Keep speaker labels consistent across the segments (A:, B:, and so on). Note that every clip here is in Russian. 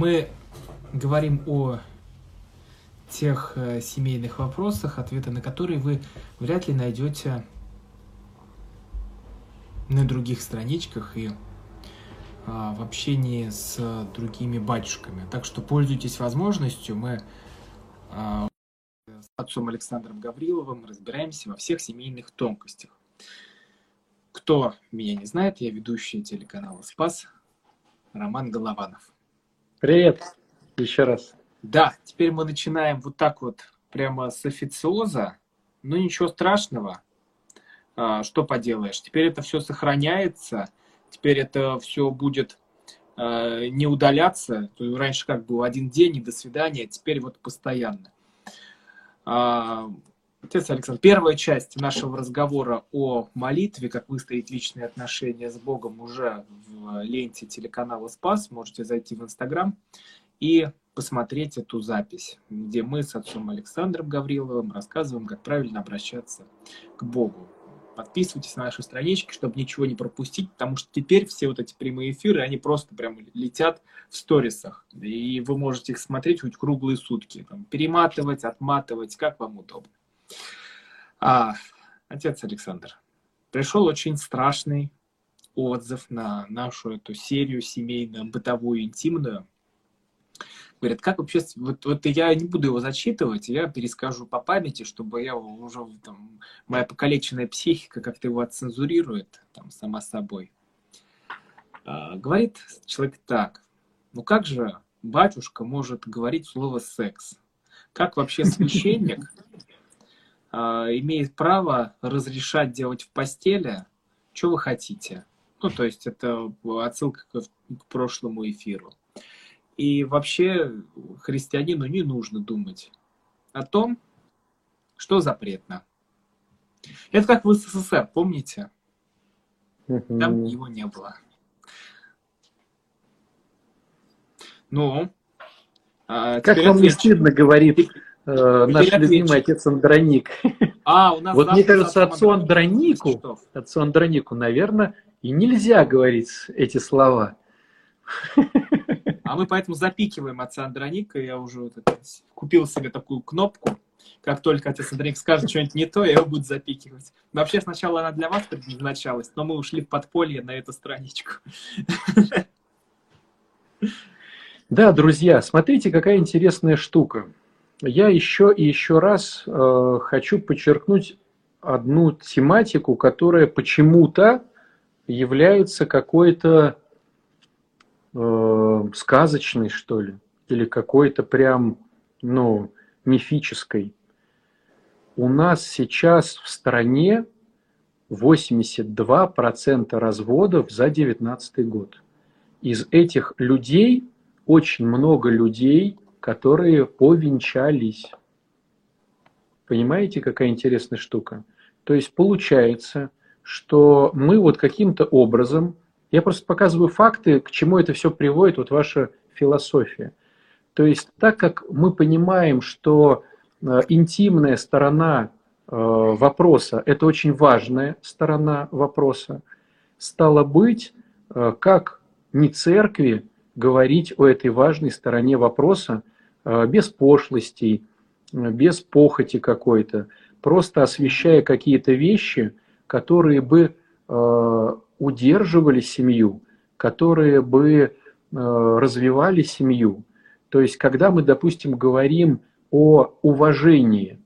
A: Мы говорим о тех э, семейных вопросах, ответы на которые вы вряд ли найдете на других страничках и а, в общении с другими батюшками. Так что пользуйтесь возможностью. Мы а, с отцом Александром Гавриловым разбираемся во всех семейных тонкостях. Кто меня не знает, я ведущий телеканала «Спас» Роман Голованов.
B: Привет еще раз.
A: Да, теперь мы начинаем вот так вот прямо с официоза, но ничего страшного. А, что поделаешь? Теперь это все сохраняется, теперь это все будет а, не удаляться. Раньше как был один день и до свидания, а теперь вот постоянно. Отец Александр, первая часть нашего разговора о молитве, как выстроить личные отношения с Богом уже в ленте телеканала Спас. Можете зайти в Инстаграм и посмотреть эту запись, где мы с отцом Александром Гавриловым рассказываем, как правильно обращаться к Богу. Подписывайтесь на наши странички, чтобы ничего не пропустить, потому что теперь все вот эти прямые эфиры, они просто прям летят в сторисах. И вы можете их смотреть хоть круглые сутки. Там, перематывать, отматывать, как вам удобно. А, отец Александр, пришел очень страшный отзыв на нашу эту серию семейную, бытовую, интимную. Говорят, как вообще, вот, вот я не буду его зачитывать, я перескажу по памяти, чтобы я уже, там, моя покалеченная психика как-то его отцензурирует, там, сама собой. А, говорит человек так, ну как же батюшка может говорить слово «секс»? Как вообще священник имеет право разрешать делать в постели, что вы хотите? Ну, то есть это отсылка к, к прошлому эфиру. И вообще христианину не нужно думать о том, что запретно. Это как в СССР, помните? Там его не было. Ну,
B: а как вам не стыдно, говорит э, наш отвечу. любимый отец Андроник. А, у нас вот мне кажется, отцу Андронику, отцу Андронику, наверное, и нельзя говорить эти слова.
A: А мы поэтому запикиваем отца Андроника. Я уже вот это, купил себе такую кнопку. Как только отец Андроник скажет что-нибудь не то, я его буду запикивать. Вообще сначала она для вас предназначалась, но мы ушли в подполье на эту страничку.
B: Да, друзья, смотрите, какая интересная штука. Я еще и еще раз э, хочу подчеркнуть одну тематику, которая почему-то является какой-то э, сказочной, что ли, или какой-то прям, ну, мифической. У нас сейчас в стране 82% разводов за 2019 год. Из этих людей очень много людей, которые повенчались. Понимаете, какая интересная штука? То есть получается, что мы вот каким-то образом я просто показываю факты, к чему это все приводит, вот ваша философия. То есть так как мы понимаем, что э, интимная сторона э, вопроса – это очень важная сторона вопроса, стало быть, э, как не церкви говорить о этой важной стороне вопроса без пошлостей, без похоти какой-то, просто освещая какие-то вещи, которые бы удерживали семью, которые бы э, развивали семью. То есть, когда мы, допустим, говорим о уважении,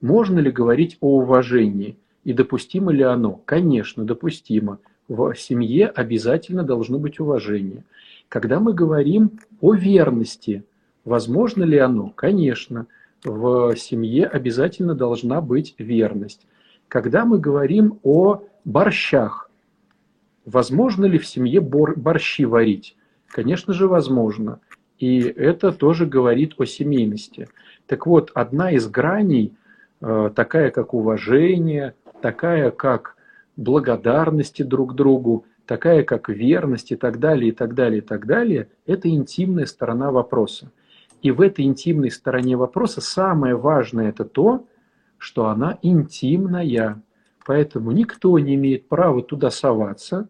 B: можно ли говорить о уважении и допустимо ли оно? Конечно, допустимо. В семье обязательно должно быть уважение. Когда мы говорим о верности, возможно ли оно? Конечно, в семье обязательно должна быть верность. Когда мы говорим о борщах, Возможно ли в семье бор борщи варить? Конечно же, возможно. И это тоже говорит о семейности. Так вот, одна из граней, э, такая как уважение, такая как благодарности друг другу, такая как верность и так далее, и так далее, и так далее, это интимная сторона вопроса. И в этой интимной стороне вопроса самое важное это то, что она интимная. Поэтому никто не имеет права туда соваться,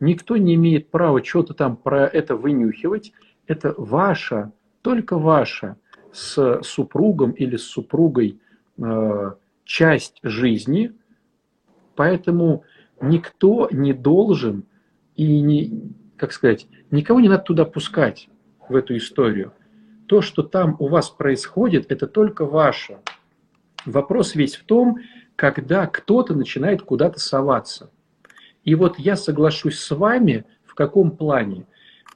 B: никто не имеет права что-то там про это вынюхивать. это ваша, только ваша с супругом или с супругой э, часть жизни, поэтому никто не должен и не, как сказать, никого не надо туда пускать в эту историю. То, что там у вас происходит, это только ваше. Вопрос весь в том, когда кто-то начинает куда-то соваться. И вот я соглашусь с вами в каком плане?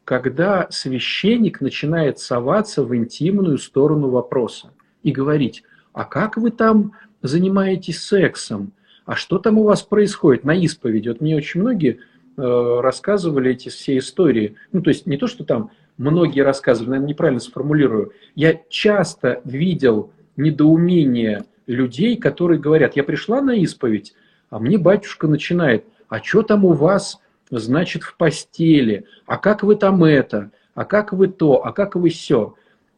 B: Когда священник начинает соваться в интимную сторону вопроса и говорить, а как вы там занимаетесь сексом? А что там у вас происходит на исповеди? Вот мне очень многие э, рассказывали эти все истории. Ну, то есть не то, что там многие рассказывали, наверное, неправильно сформулирую. Я часто видел недоумение людей, которые говорят, я пришла на исповедь, а мне батюшка начинает, а что там у вас, значит, в постели, а как вы там это, а как вы то, а как вы все.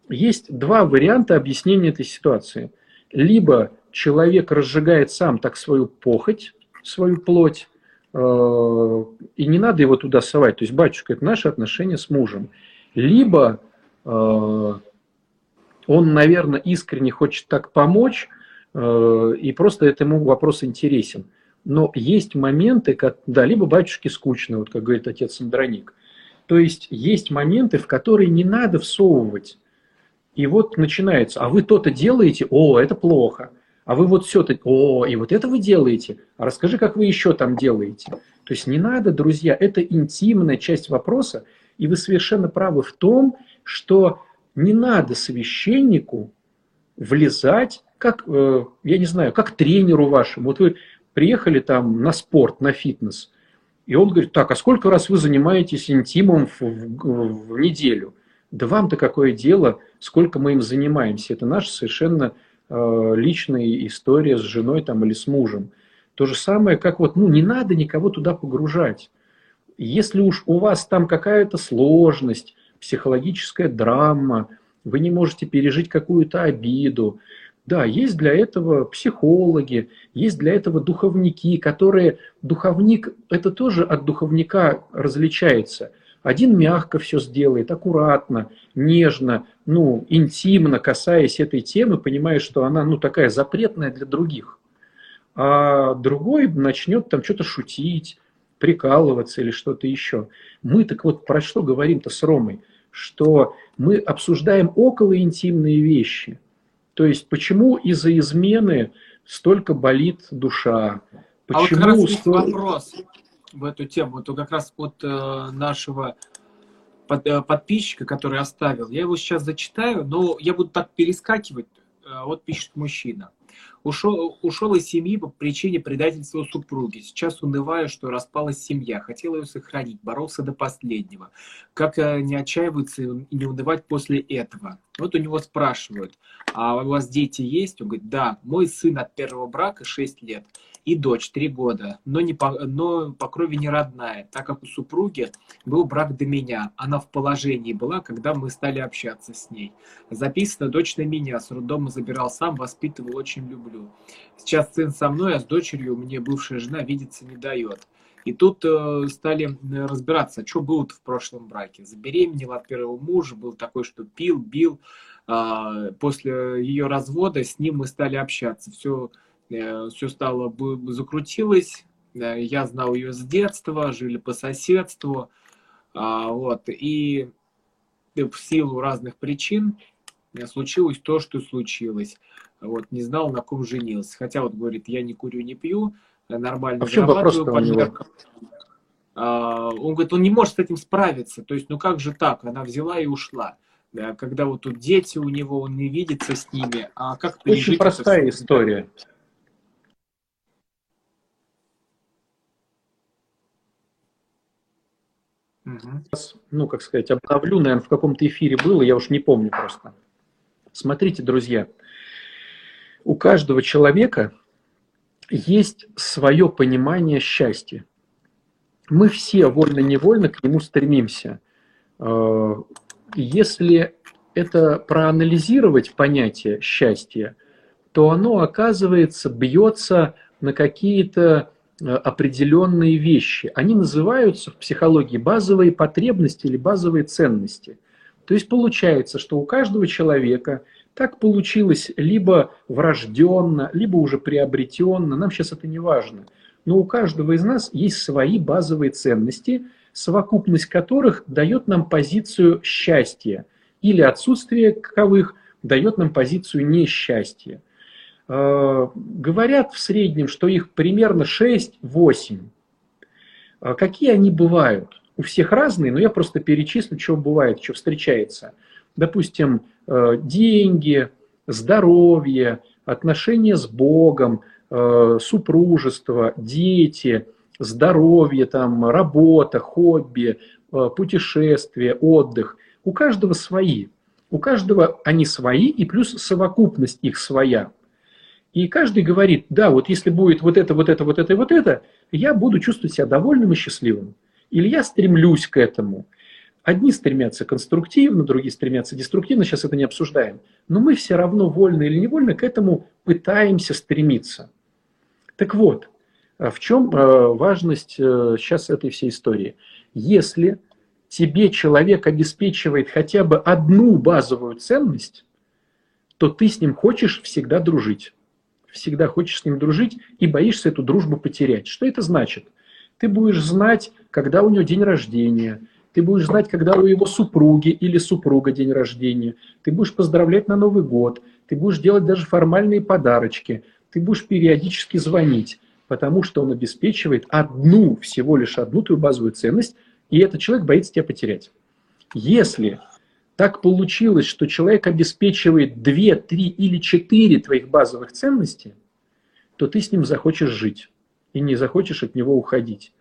B: Есть два варианта объяснения этой ситуации. Либо человек разжигает сам так свою похоть, свою плоть, э, и не надо его туда совать. То есть, батюшка, это наши отношения с мужем. Либо э, он, наверное, искренне хочет так помочь, Э, и просто этому вопрос интересен. Но есть моменты, как, да, либо батюшке скучно, вот как говорит отец Андроник. То есть есть моменты, в которые не надо всовывать. И вот начинается, а вы то-то делаете, о, это плохо. А вы вот все-то, о, и вот это вы делаете. А расскажи, как вы еще там делаете. То есть не надо, друзья, это интимная часть вопроса. И вы совершенно правы в том, что не надо священнику влезать как, э, я не знаю, как тренеру вашему. Вот вы приехали там на спорт, на фитнес, и он говорит, так, а сколько раз вы занимаетесь интимом в, в, в неделю? Да вам-то какое дело, сколько мы им занимаемся? Это наша совершенно э, личная история с женой там, или с мужем. То же самое, как вот, ну, не надо никого туда погружать. Если уж у вас там какая-то сложность, психологическая драма, вы не можете пережить какую-то обиду, да, есть для этого психологи, есть для этого духовники, которые... Духовник, это тоже от духовника различается. Один мягко все сделает, аккуратно, нежно, ну, интимно касаясь этой темы, понимая, что она, ну, такая запретная для других. А другой начнет там что-то шутить, прикалываться или что-то еще. Мы так вот про что говорим-то с Ромой? Что мы обсуждаем около интимные вещи – то есть почему из-за измены столько болит душа?
A: Почему а вот как раз столь... вопрос в эту тему. Вот как раз от э, нашего э, подписчика, который оставил. Я его сейчас зачитаю, но я буду так перескакивать. Э, вот пишет мужчина. Ушел, ушел из семьи по причине предательства супруги. Сейчас унываю, что распалась семья. Хотел ее сохранить, боролся до последнего. Как э, не отчаиваться и не унывать после этого? Вот у него спрашивают, а у вас дети есть? Он говорит, да, мой сын от первого брака 6 лет и дочь 3 года, но, не по, но по крови не родная, так как у супруги был брак до меня. Она в положении была, когда мы стали общаться с ней. Записана дочь на меня, с роддома забирал сам, воспитывал, очень люблю. Сейчас сын со мной, а с дочерью мне бывшая жена видеться не дает. И тут э, стали разбираться, что было в прошлом браке. Забеременела от первого мужа, был такой, что пил, бил. Э, после ее развода с ним мы стали общаться. Все Э, все стало, закрутилось. Э, я знал ее с детства, жили по соседству. А, вот, и в силу разных причин э, случилось то, что случилось. Вот, не знал, на ком женился. Хотя вот говорит, я не курю, не пью, нормально а зарабатываю под а, Он говорит, он не может с этим справиться. То есть, ну как же так? Она взяла и ушла. Когда вот тут дети у него, он не видится с ними. А как
B: Очень простая история. Ну, как сказать, обновлю, наверное, в каком-то эфире было, я уж не помню просто. Смотрите, друзья, у каждого человека есть свое понимание счастья. Мы все вольно-невольно к нему стремимся. Э, если это проанализировать понятие счастья, то оно, оказывается, бьется на какие-то определенные вещи. Они называются в психологии базовые потребности или базовые ценности. То есть получается, что у каждого человека так получилось либо врожденно, либо уже приобретенно, нам сейчас это не важно. Но у каждого из нас есть свои базовые ценности, совокупность которых дает нам позицию счастья или отсутствие каковых дает нам позицию несчастья. Э, говорят в среднем, что их примерно 6-8. Э, какие они бывают? У всех разные, но я просто перечислю, что бывает, что встречается – допустим, э, деньги, здоровье, отношения с Богом, супружество, дети, здоровье, там, работа, хобби, путешествие, отдых. У каждого свои. У каждого они свои, и плюс совокупность их своя. И каждый говорит, да, вот если будет вот это, вот это, вот это и вот это, я буду чувствовать себя довольным и счастливым. Или я стремлюсь к этому – Одни стремятся конструктивно, другие стремятся деструктивно, сейчас это не обсуждаем. Но мы все равно, вольно или невольно, к этому пытаемся стремиться. Так вот, а в чем э, важность сейчас э, этой всей истории? Если тебе человек обеспечивает хотя бы одну базовую ценность, то ты с ним хочешь всегда дружить. Всегда хочешь с ним дружить и боишься эту дружбу потерять. Что это значит? Ты будешь знать, когда у него день рождения – ты будешь знать, когда у его супруги или супруга день рождения, ты будешь поздравлять на Новый год, ты будешь делать даже формальные подарочки, ты будешь периодически звонить, потому что он обеспечивает одну, всего лишь одну твою базовую ценность, и этот человек боится тебя потерять. Если так получилось, что человек обеспечивает две, три или четыре твоих базовых ценностей, то ты с ним захочешь жить и не захочешь от него уходить.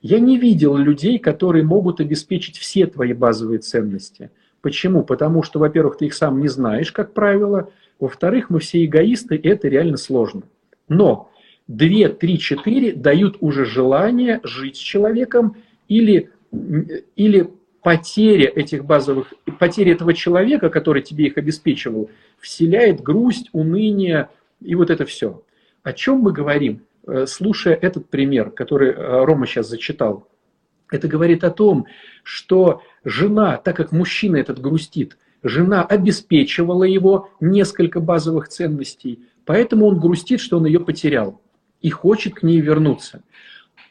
B: Я не видел людей, которые могут обеспечить все твои базовые ценности. Почему? Потому что, во-первых, ты их сам не знаешь, как правило. Во-вторых, мы все эгоисты, и это реально сложно. Но 2, 3, 4 дают уже желание жить с человеком или, или потеря этих базовых, потеря этого человека, который тебе их обеспечивал, вселяет грусть, уныние и вот это все. О чем мы говорим? Э, слушая этот пример, который э, Рома сейчас зачитал, это говорит о том, что жена, так как мужчина этот грустит, жена обеспечивала его несколько базовых ценностей, поэтому он грустит, что он ее потерял и хочет к ней вернуться.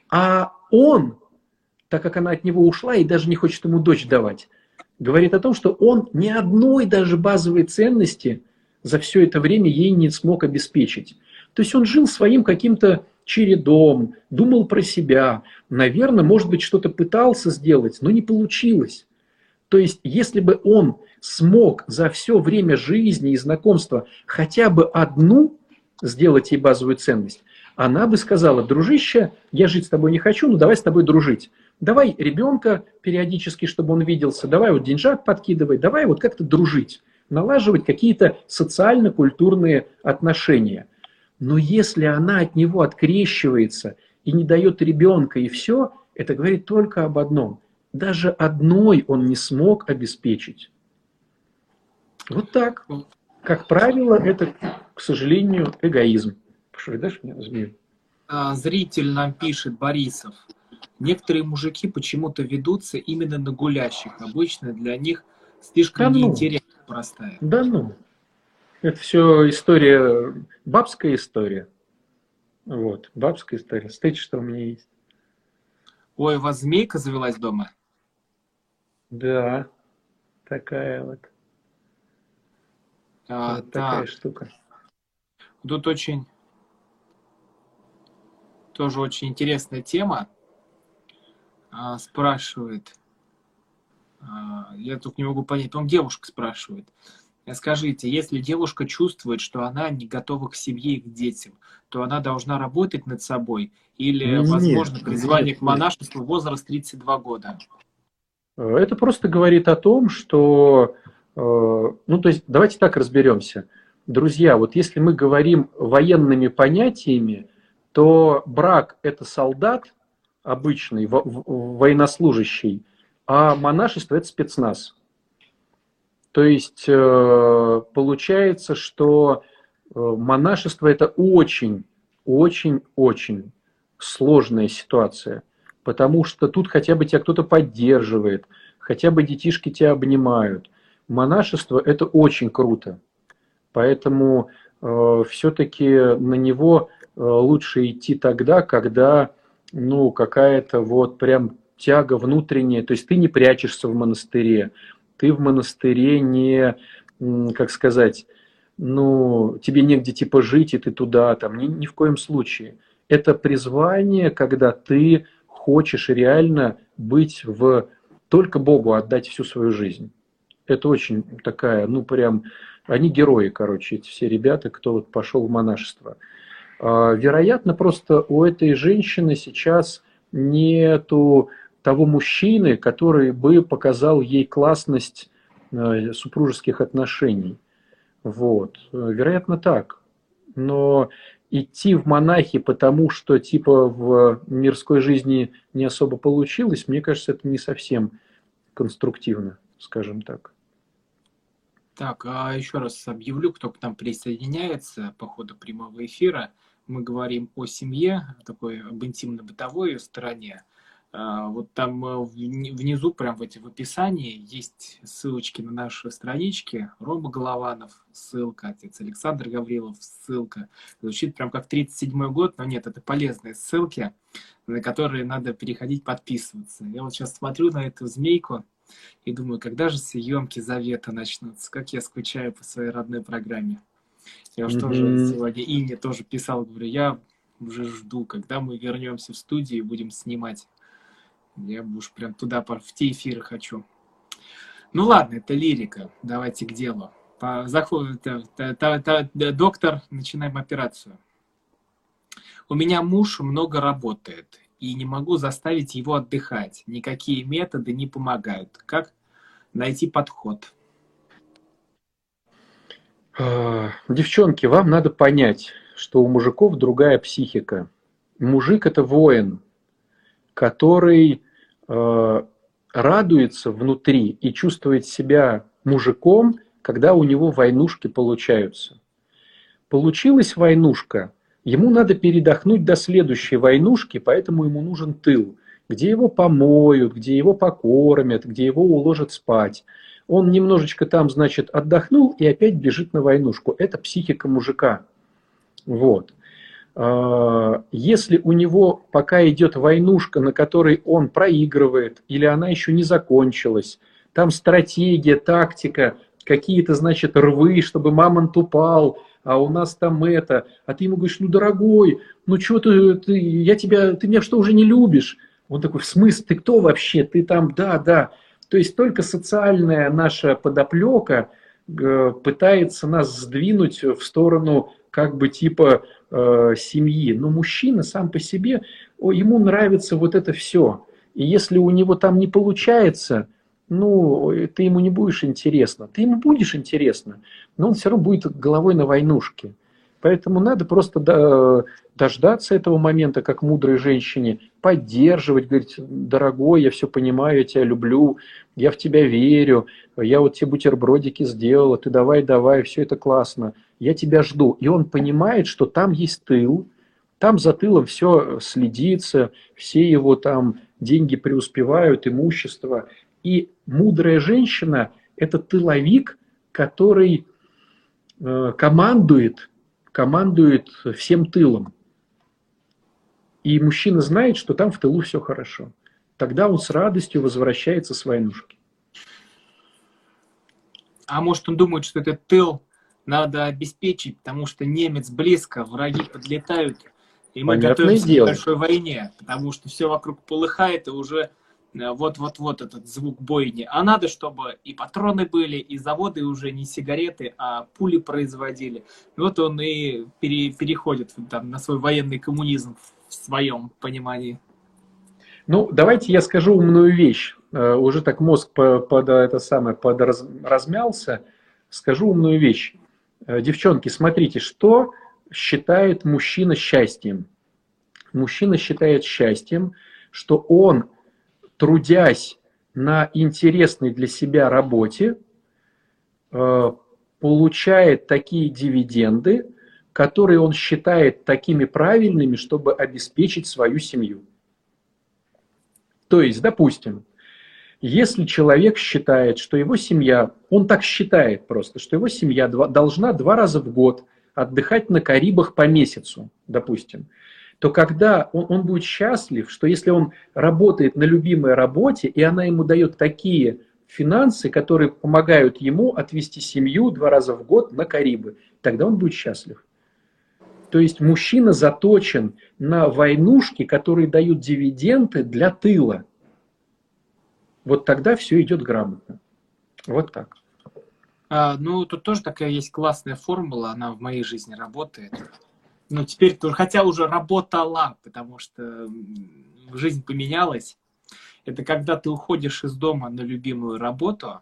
B: А он, так как она от него ушла и даже не хочет ему дочь давать, говорит о том, что он ни одной даже базовой ценности за все это время ей не смог обеспечить. То есть он жил своим каким-то чередом, думал про себя. Наверное, может быть, что-то пытался сделать, но не получилось. То есть, если бы он смог за все время жизни и знакомства хотя бы одну сделать ей базовую ценность, она бы сказала, дружище, я жить с тобой не хочу, но давай с тобой дружить. Давай ребенка периодически, чтобы он виделся, давай вот деньжат подкидывай, давай вот как-то дружить, налаживать какие-то социально-культурные отношения. Но если она от него открещивается и не дает ребенка, и все, это говорит только об одном. Даже одной он не смог обеспечить. Вот так. Как правило, это, к сожалению, эгоизм. Что, дашь мне змею?
A: Зритель нам пишет, Борисов. Некоторые мужики почему-то ведутся именно на гулящих. Обычно для них слишком да ну. неинтересно простая.
B: Да ну. Это все история, бабская история. Вот, бабская история. Смотрите, что у меня есть.
A: Ой, у вас змейка завелась дома?
B: Да, такая вот.
A: А, вот так. такая штука. Тут очень, тоже очень интересная тема. А, спрашивает, а, я тут не могу понять, он девушка спрашивает. Скажите, если девушка чувствует, что она не готова к семье и к детям, то она должна работать над собой или, нет, возможно, призвание нет, к монашеству возраст 32 года?
B: Это просто говорит о том, что, э, ну, то есть, давайте так разберемся. Друзья, вот если мы говорим военными понятиями, то брак – это солдат обычный, военнослужащий, а монашество – это спецназ – то есть э, получается, что э, монашество это очень, очень, очень сложная ситуация, потому что тут хотя бы тебя кто-то поддерживает, хотя бы детишки тебя обнимают. Монашество – это очень круто. Поэтому э, все-таки на него лучше идти тогда, когда ну, какая-то вот прям тяга внутренняя, то есть ты не прячешься в монастыре, ты в монастыре не, как сказать, ну, тебе негде типа жить, и ты туда, там, ни, ни в коем случае. Это призвание, когда ты хочешь реально быть в... Только Богу отдать всю свою жизнь. Это очень такая, ну, прям... Они герои, короче, эти все ребята, кто вот пошел в монашество. А, вероятно, просто у этой женщины сейчас нету того мужчины, который бы показал ей классность э, супружеских отношений. Вот. Вероятно, так. Но идти в монахи, потому что типа в мирской жизни не особо получилось, мне кажется, это не совсем конструктивно, скажем так.
A: Так, а еще раз объявлю, кто к нам присоединяется по ходу прямого эфира. Мы говорим о семье, такой об интимно-бытовой стороне. А, вот там э, внизу, прям в, эти, в описании, есть ссылочки на наши странички. Рома Голованов, ссылка, отец Александр Гаврилов, ссылка. Звучит прям как 37-й год, но нет, это полезные ссылки, на которые надо переходить, подписываться. Я вот сейчас смотрю на эту змейку и думаю, когда же съемки Завета начнутся? Как я скучаю по своей родной программе. Я mm-hmm. тоже сегодня Ине тоже писал, говорю, я уже жду, когда мы вернемся в студию и будем снимать я уж прям туда, в те эфиры хочу. Ну ладно, это лирика. Давайте к делу. По, заходит, та, та, та, доктор, начинаем операцию. У меня муж много работает, и не могу заставить его отдыхать. Никакие методы не помогают. Как найти подход?
B: А, девчонки, вам надо понять, что у мужиков другая психика. Мужик это воин, который э, радуется внутри и чувствует себя мужиком, когда у него войнушки получаются. Получилась войнушка, ему надо передохнуть до следующей войнушки, поэтому ему нужен тыл, где его помоют, где его покормят, где его уложат спать. Он немножечко там, значит, отдохнул и опять бежит на войнушку. Это психика мужика. Вот. А, если у него пока идет войнушка, на которой он проигрывает, или она еще не закончилась, там стратегия, тактика, какие-то, значит, рвы, чтобы мамонт упал, а у нас там это, а ты ему говоришь, ну, дорогой, ну, что ты, ты, я тебя, ты меня что, уже не любишь? Он такой, в смысле, ты кто вообще? Ты там, да, да. То есть только социальная наша подоплека э, пытается нас сдвинуть в сторону как бы типа э, семьи. Но мужчина сам по себе, о, ему нравится вот это все. И если у него там не получается, ну, ты ему не будешь интересно. Ты ему будешь интересно, но он все равно будет головой на войнушке. Поэтому надо просто дождаться этого момента, как мудрой женщине, поддерживать, говорить, дорогой, я все понимаю, я тебя люблю, я в тебя верю, я вот тебе бутербродики сделала, ты давай, давай, все это классно, я тебя жду. И он понимает, что там есть тыл, там за тылом все следится, все его там деньги преуспевают, имущество. И мудрая женщина – это тыловик, который э, командует командует всем тылом. И мужчина знает, что там в тылу все хорошо. Тогда он с радостью возвращается с войнушки.
A: А может он думает, что этот тыл надо обеспечить, потому что немец близко, враги подлетают, и мы Понятное готовимся дело. к большой войне, потому что все вокруг полыхает, и уже вот-вот-вот этот звук бойни. А надо, чтобы и патроны были, и заводы уже не сигареты, а пули производили. вот он и пере, переходит там, на свой военный коммунизм в своем понимании.
B: Ну, давайте я скажу умную вещь. Uh, уже так мозг под, под это самое под раз, размялся. Скажу умную вещь. Uh, девчонки, смотрите, что считает мужчина счастьем? Мужчина считает счастьем, что он трудясь на интересной для себя работе, э, получает такие дивиденды, которые он считает такими правильными, чтобы обеспечить свою семью. То есть, допустим, Если человек считает, что его семья, он так считает просто, что его семья должна два раза в год отдыхать на Карибах по месяцу, допустим, то когда он, он будет счастлив, что если он работает на любимой работе, и она ему дает такие финансы, которые помогают ему отвести семью два раза в год на Карибы, тогда он будет счастлив. То есть мужчина заточен на войнушки, которые дают дивиденды для тыла. Вот тогда все идет грамотно. Вот так.
A: А, ну, тут тоже такая есть классная формула, она в моей жизни работает. Ну, теперь тоже, хотя уже работала, потому что жизнь поменялась. Это когда ты уходишь из дома на любимую работу,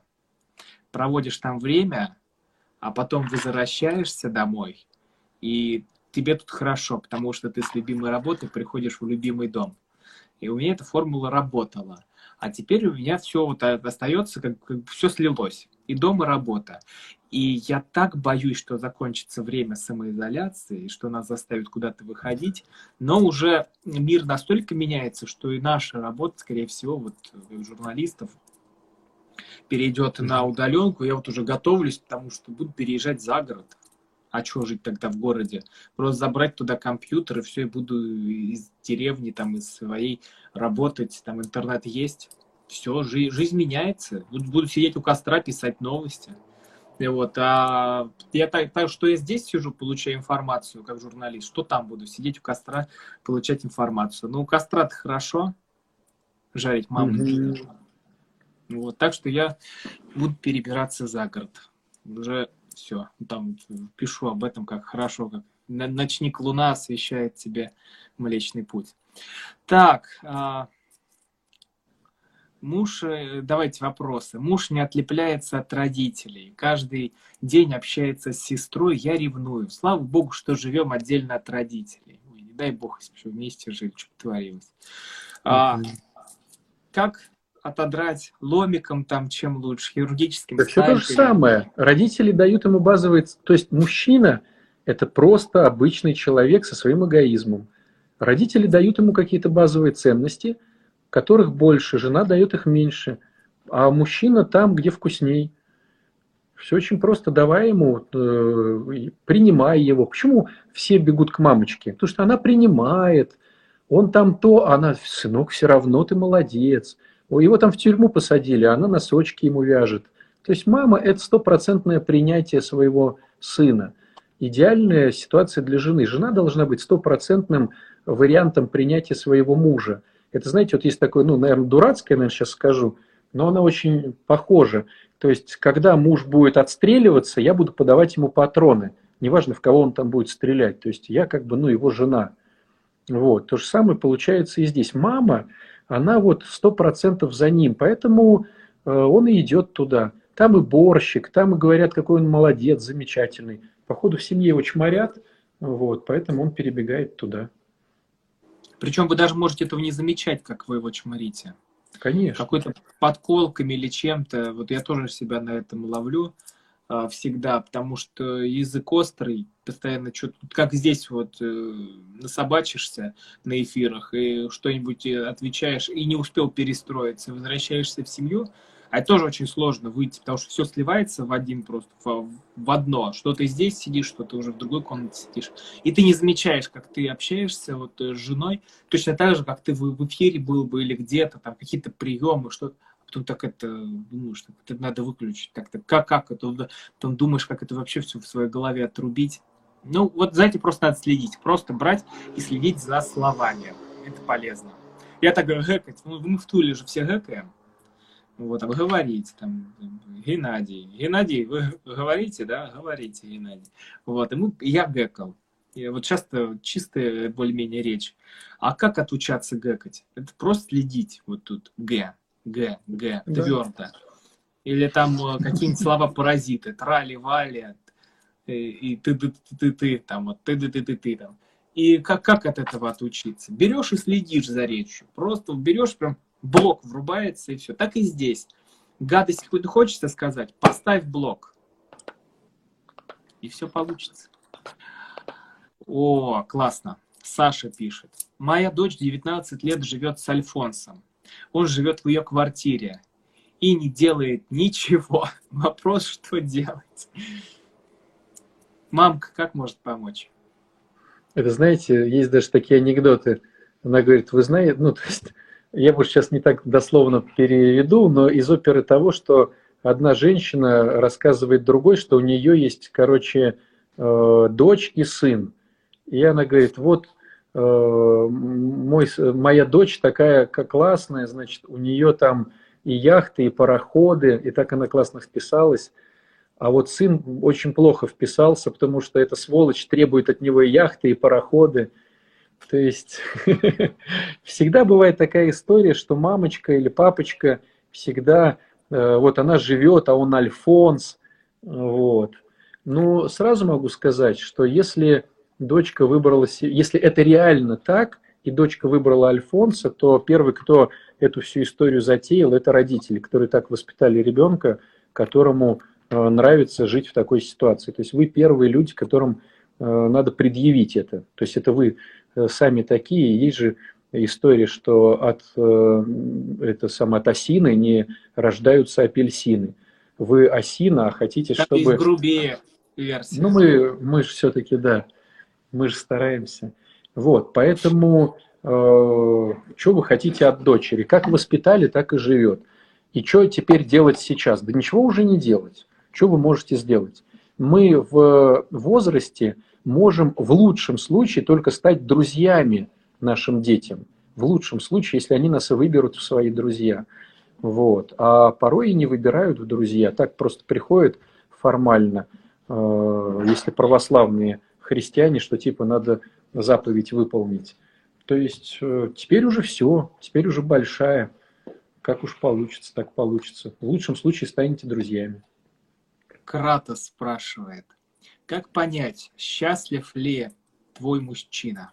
A: проводишь там время, а потом возвращаешься домой, и тебе тут хорошо, потому что ты с любимой работы приходишь в любимый дом. И у меня эта формула работала. А теперь у меня все вот остается, как, как все слилось. И дом, и работа. И я так боюсь, что закончится время самоизоляции, что нас заставит куда-то выходить. Но уже мир настолько меняется, что и наша работа, скорее всего, вот журналистов, перейдет на удаленку. Я вот уже готовлюсь, потому что буду переезжать за город. А что жить тогда в городе? Просто забрать туда компьютер и все, и буду из деревни, там, из своей работать, там интернет есть. Все, жи- жизнь меняется. Буду, буду сидеть у костра, писать новости. И вот, а я так, так, что я здесь сижу, получаю информацию как журналист, что там буду сидеть у костра, получать информацию. Ну, у костра-то хорошо жарить маму. Mm-hmm. Вот, так что я буду перебираться за город. Уже все. Там пишу об этом, как хорошо, как ночник луна освещает тебе Млечный Путь. Так, а, муж, э, давайте вопросы. Муж не отлепляется от родителей. Каждый день общается с сестрой. Я ревную. Слава Богу, что живем отдельно от родителей. Ой, не дай Бог, если бы вместе жили, что творилось. А, как отодрать ломиком, там, чем лучше, хирургическим.
B: Да все то же самое. Родители дают ему базовый... То есть мужчина – это просто обычный человек со своим эгоизмом. Родители дают ему какие-то базовые ценности, которых больше, жена дает их меньше. А мужчина там, где вкусней. Все очень просто. Давай ему, э, принимай его. Почему все бегут к мамочке? Потому что она принимает. Он там то, она, сынок, все равно ты молодец. Его там в тюрьму посадили, а она носочки ему вяжет. То есть мама – это стопроцентное принятие своего сына. Идеальная ситуация для жены. Жена должна быть стопроцентным вариантом принятия своего мужа. Это, знаете, вот есть такое, ну, наверное, дурацкое, наверное, сейчас скажу, но она очень похожа. То есть, когда муж будет отстреливаться, я буду подавать ему патроны. Неважно, в кого он там будет стрелять. То есть, я как бы, ну, его жена. Вот. То же самое получается и здесь. Мама она вот сто процентов за ним, поэтому э, он и идет туда. Там и борщик, там и говорят, какой он молодец, замечательный. Походу в семье его чморят, вот, поэтому он перебегает туда.
A: Причем вы даже можете этого не замечать, как вы его чморите.
B: Конечно.
A: Какой-то подколками или чем-то. Вот я тоже себя на этом ловлю. А, всегда, потому что язык острый, постоянно что-то, как здесь вот э, насобачишься на эфирах и что-нибудь э, отвечаешь и не успел перестроиться, возвращаешься в семью, а это тоже очень сложно выйти, потому что все сливается в один просто, в, одно. Что ты здесь сидишь, что ты уже в другой комнате сидишь. И ты не замечаешь, как ты общаешься вот э, с женой, точно так же, как ты в, эфире был бы или где-то, там какие-то приемы, что-то потом так это думаешь, так, это надо выключить, как-то, как, как это, потом думаешь, как это вообще все в своей голове отрубить. Ну, вот этим просто надо следить, просто брать и следить за словами, это полезно. Я так говорю, гэкать, ну, мы в Туле же все гэкаем, вот, а вы говорите, там, Геннадий, Геннадий, вы говорите, да, говорите, Геннадий. Вот, и мы, я гэкал. И вот часто чистая более-менее речь. А как отучаться гэкать? Это просто следить вот тут, г. Г, Г, да. твердо. Или там э, какие-нибудь слова-паразиты, трали-вали, э, и ты-ты-ты-ты, там, вот ты-ты-ты-ты, там. И как, как от этого отучиться? Берешь и следишь за речью. Просто берешь, прям блок врубается, и все. Так и здесь. Гадость какую-то хочется сказать, поставь блок. И все получится. О, классно. Саша пишет. Моя дочь 19 лет живет с Альфонсом. Он живет в ее квартире. и не делает ничего. Вопрос, что делать? Мамка как может помочь?
B: Это, знаете, есть даже такие анекдоты. Она говорит, вы знаете, ну, то есть, я, может, сейчас не так дословно переведу, но из оперы того, что одна женщина рассказывает другой, что у нее есть, короче, э, дочь и сын. И она говорит, вот э, мой, моя дочь такая как классная, значит, у нее там и яхты, и пароходы, и так она классно вписалась. А вот сын очень плохо вписался, потому что эта сволочь требует от него и яхты, и пароходы. То есть всегда бывает такая история, что мамочка или папочка всегда, э, вот она живет, а он Альфонс. Вот. Ну, сразу могу сказать, что если дочка выбрала, если это реально так, и дочка выбрала Альфонса, то первый, кто эту всю историю затеял, это родители, которые так воспитали ребенка, которому Э, нравится жить в такой ситуации. То есть вы первые люди, которым э, надо предъявить это. То есть это вы сами такие. Есть же история, что от, это само, от осины не рождаются апельсины. Вы осина, а хотите,
A: Там
B: чтобы...
A: Есть грубее версия.
B: Ну, мы, мы же все-таки, да, мы же стараемся. Вот, поэтому э, что вы хотите от дочери? Как воспитали, так и живет. И что теперь делать сейчас? Да ничего уже не делать. Что вы можете сделать? Мы в возрасте можем в лучшем случае только стать друзьями нашим детям. В лучшем случае, если они нас выберут в свои друзья. Вот. А порой и не выбирают в друзья. Так просто приходят формально, э, если православные христиане, что типа надо заповедь выполнить. То есть э, теперь уже все, теперь уже большая. Как уж получится, так получится. В лучшем случае станете друзьями.
A: Кратос спрашивает, как понять, счастлив ли твой мужчина?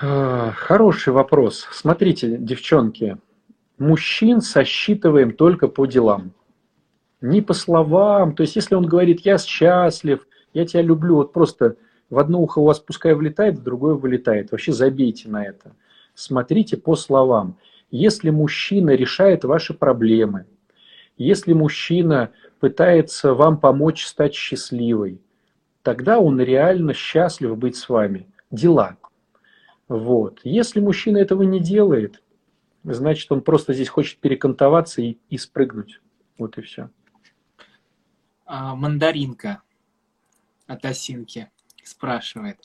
B: А, хороший вопрос. Смотрите, девчонки, мужчин сосчитываем только по делам. Не по словам. То есть, если он говорит, я счастлив, я тебя люблю, вот просто в одно ухо у вас пускай влетает, в другое вылетает. Вообще забейте на это. Смотрите по словам. Если мужчина решает ваши проблемы, если мужчина пытается вам помочь стать счастливой, тогда он реально счастлив быть с вами. Дела. Вот. Если мужчина этого не делает, значит, он просто здесь хочет перекантоваться и, и спрыгнуть. Вот и все.
A: А, мандаринка от Осинки спрашивает.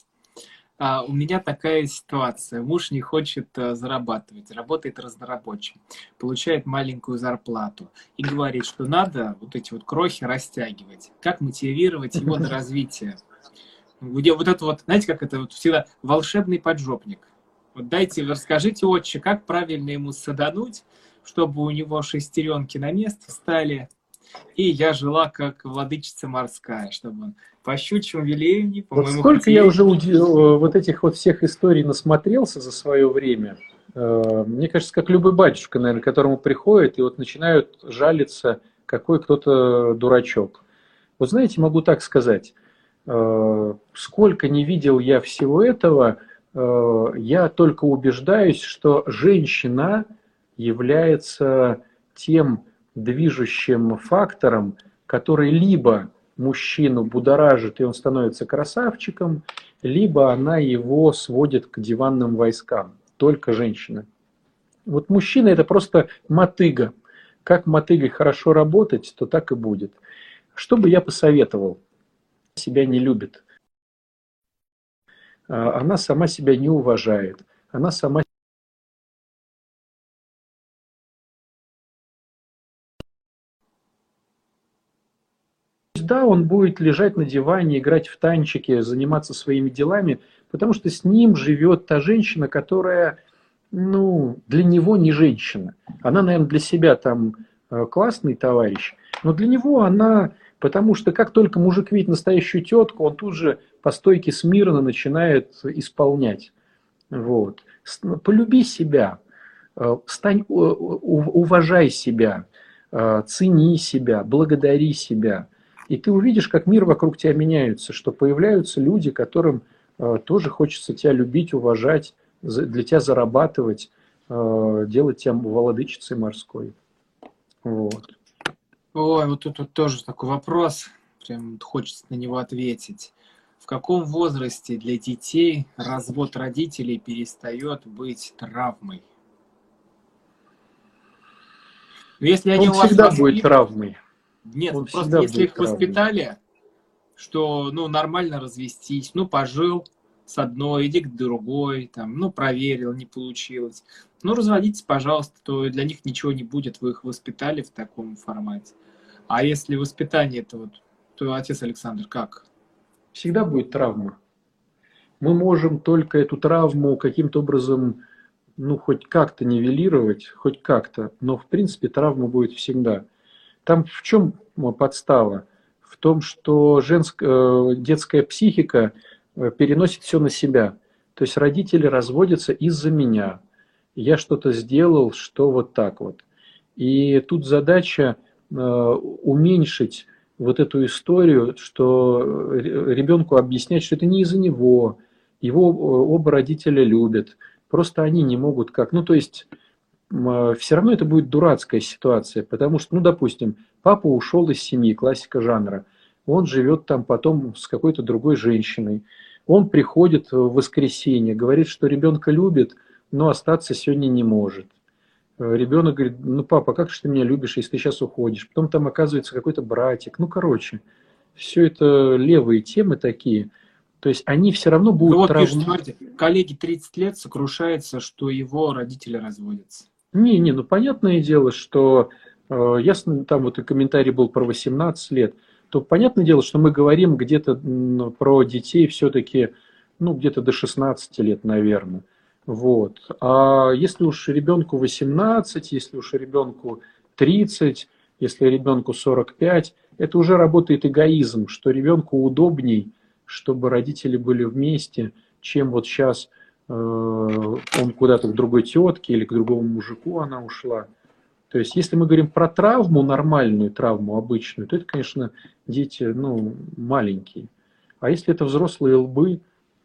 A: А, у меня такая ситуация. Муж не хочет а, зарабатывать, работает разнорабочим, получает маленькую зарплату и говорит, что надо вот эти вот крохи растягивать. Как мотивировать его на развитие? Где вот это вот, знаете, как это вот всегда волшебный поджопник. Вот дайте, расскажите, отче, как правильно ему садануть, чтобы у него шестеренки на место встали, и я жила как владычица морская, чтобы он по щучьему велению, по
B: вот моему Сколько хотению... я уже э, вот этих вот всех историй насмотрелся за свое время. Э, мне кажется, как любой батюшка, наверное, к которому приходит и вот начинают жалиться, какой кто-то дурачок. Вот знаете, могу так сказать, э, сколько не видел я всего этого, я только убеждаюсь, что женщина является тем движущим фактором, который либо мужчину будоражит, и он становится красавчиком, либо она его сводит к диванным войскам. Только женщина. Вот мужчина это просто мотыга. Как мотыгой хорошо работать, то так и будет. Что бы я посоветовал? Себя не любит. А, она сама себя не уважает. Она сама да, он будет лежать на диване, играть в танчики, заниматься своими делами, потому что с ним живет та женщина, которая, ну, для него не женщина. Она, наверное, для себя там э, классный товарищ, но для него она, потому что как только мужик видит настоящую тетку, он тут же по стойке смирно начинает исполнять. Вот. Полюби себя, э, стань, уважай себя, э, цени себя, благодари себя – и ты увидишь, как мир вокруг тебя меняется, что появляются люди, которым э, тоже хочется тебя любить, уважать, для тебя зарабатывать. э, делать тебя владычицей морской. Вот.
A: Ой, вот тут вот тоже такой вопрос, прям хочется на него ответить. В каком возрасте для детей развод родителей перестает быть травмой?
B: Ну, если они Он у вас всегда воспит... будет травмой.
A: Нет, Он просто если их воспитали, что ну нормально развестись, ну пожил с одной, иди к другой, там, ну проверил, не получилось. Ну разводитесь, пожалуйста, то для них ничего не будет, вы их воспитали в таком формате. А если воспитание это вот, то отец Александр как?
B: Всегда будет травма. Мы можем только эту травму каким-то образом, ну, хоть как-то нивелировать, хоть как-то, но в принципе травма будет всегда. Там в чем подстава? В том, что женская, э, детская психика э, переносит все на себя. То есть родители разводятся из-за меня. Я что-то сделал, что вот так вот. И тут задача Э, уменьшить вот эту историю, что ребенку объяснять, что это не из-за него, его оба родителя любят, просто они не могут как. Ну, то есть, все равно это будет дурацкая ситуация, потому что, ну, допустим, папа ушел из семьи, классика жанра, он живет там потом с какой-то другой женщиной, он приходит в воскресенье, говорит, что ребенка любит, но остаться сегодня не может. Э, ребенок говорит, ну, папа, как же ты меня любишь, если ты сейчас уходишь? Потом там оказывается какой-то братик. Ну, короче, все это левые темы такие. То есть они все равно будут ну,
A: вот травм... пишет, коллеги 30 лет сокрушается, что его родители разводятся.
B: Не, не, ну понятное дело, что э, ясно, там вот и комментарий был про 18 лет, то понятное дело, что мы говорим где-то про детей все-таки, ну, где-то до 16 лет, наверное. Вот. А если уж ребенку 18, если уж ребенку 30, если ребенку 45, это уже работает эгоизм, что ребенку удобней, чтобы родители были вместе, чем вот сейчас он куда-то к другой тетке или к другому мужику она ушла. То есть, если мы говорим про травму, нормальную травму, обычную, то это, конечно, дети ну, маленькие. А если это взрослые лбы,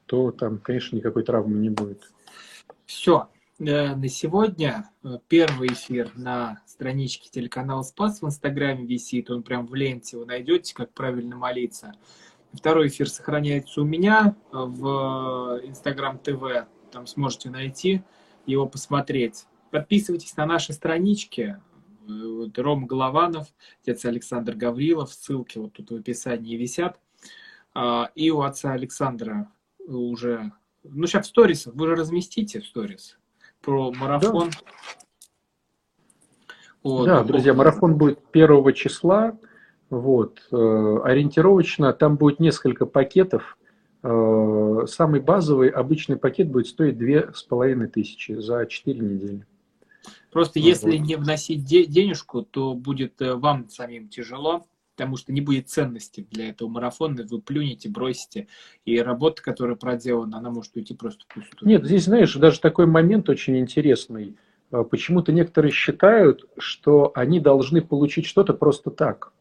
B: то там, конечно, никакой травмы не будет.
A: Все. Э, на сегодня э, первый эфир на страничке телеканала Спас в Инстаграме висит. Он прям в ленте вы найдете, как правильно молиться. Второй эфир сохраняется у меня в Инстаграм ТВ. Там сможете найти его посмотреть. Подписывайтесь на наши странички. Э, вот Рома Голованов, отец Александр Гаврилов. Ссылки вот тут в описании висят. А, и у отца Александра уже ну, сейчас в сторис, вы же разместите в сторис про марафон. Да,
B: вот, да друзья, марафон будет первого числа. Вот, э, ориентировочно там будет несколько пакетов. Э, самый базовый обычный пакет будет стоить две с половиной тысячи за 4 недели.
A: Просто вот. если не вносить де- денежку, то будет э, вам самим тяжело потому что не будет ценности для этого марафона, вы плюнете, бросите, и работа, которая проделана, она может уйти просто пустую.
B: Нет, здесь, знаешь, даже такой момент очень интересный. Почему-то некоторые считают, что они должны получить что-то просто так.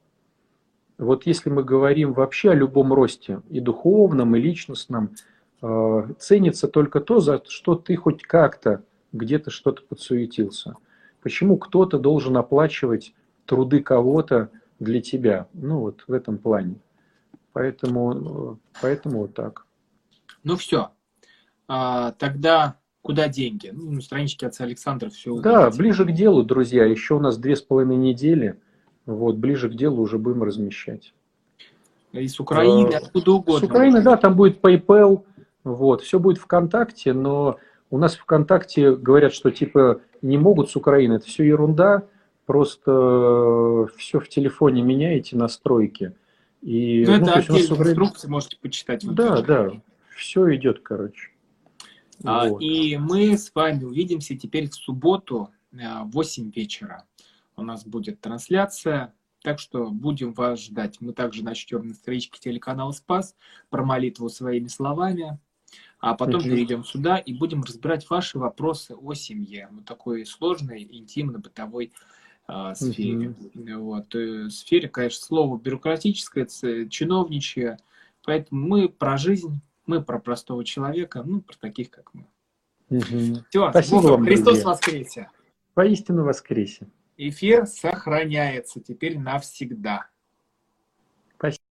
B: Вот если мы говорим вообще о любом росте, и духовном, и личностном, а, ценится только то, за что ты хоть как-то где-то что-то подсуетился. Почему кто-то должен оплачивать труды кого-то, для тебя. Ну, вот в этом плане. Поэтому, поэтому вот так.
A: Ну, все. А, тогда куда деньги? Ну, на страничке отца Александра все
B: Да, ближе к делу, друзья. Еще у нас две с половиной недели. Вот, ближе к делу уже будем размещать.
A: И с Украины, а, откуда угодно.
B: С Украины, да, там будет PayPal. Вот, все будет ВКонтакте, но у нас ВКонтакте говорят, что типа не могут с Украины. Это все ерунда. Просто э, все в телефоне меняете, настройки.
A: И, ну, ну, это отдельные инструкции, можете почитать.
B: Да, да, все идет, короче.
A: А, вот. И мы с вами увидимся теперь в субботу э, в 8 вечера. У нас будет трансляция, так что будем вас ждать. Мы также начнем на страничке телеканала Спас про молитву своими словами, а потом перейдем сюда и будем разбирать ваши вопросы о семье. Вот такой сложной, интимно-бытовой а, сфере. Mm-hmm. Вот. И сфере, конечно, слово бюрократическое, чиновничье. Поэтому мы про жизнь, мы про простого человека, ну, про таких, как мы.
B: Мгм.
A: Все,
B: Спасибо вам,
A: Христос
B: друзья.
A: воскресе.
B: Поистину воскресе.
A: Эфир сохраняется теперь навсегда.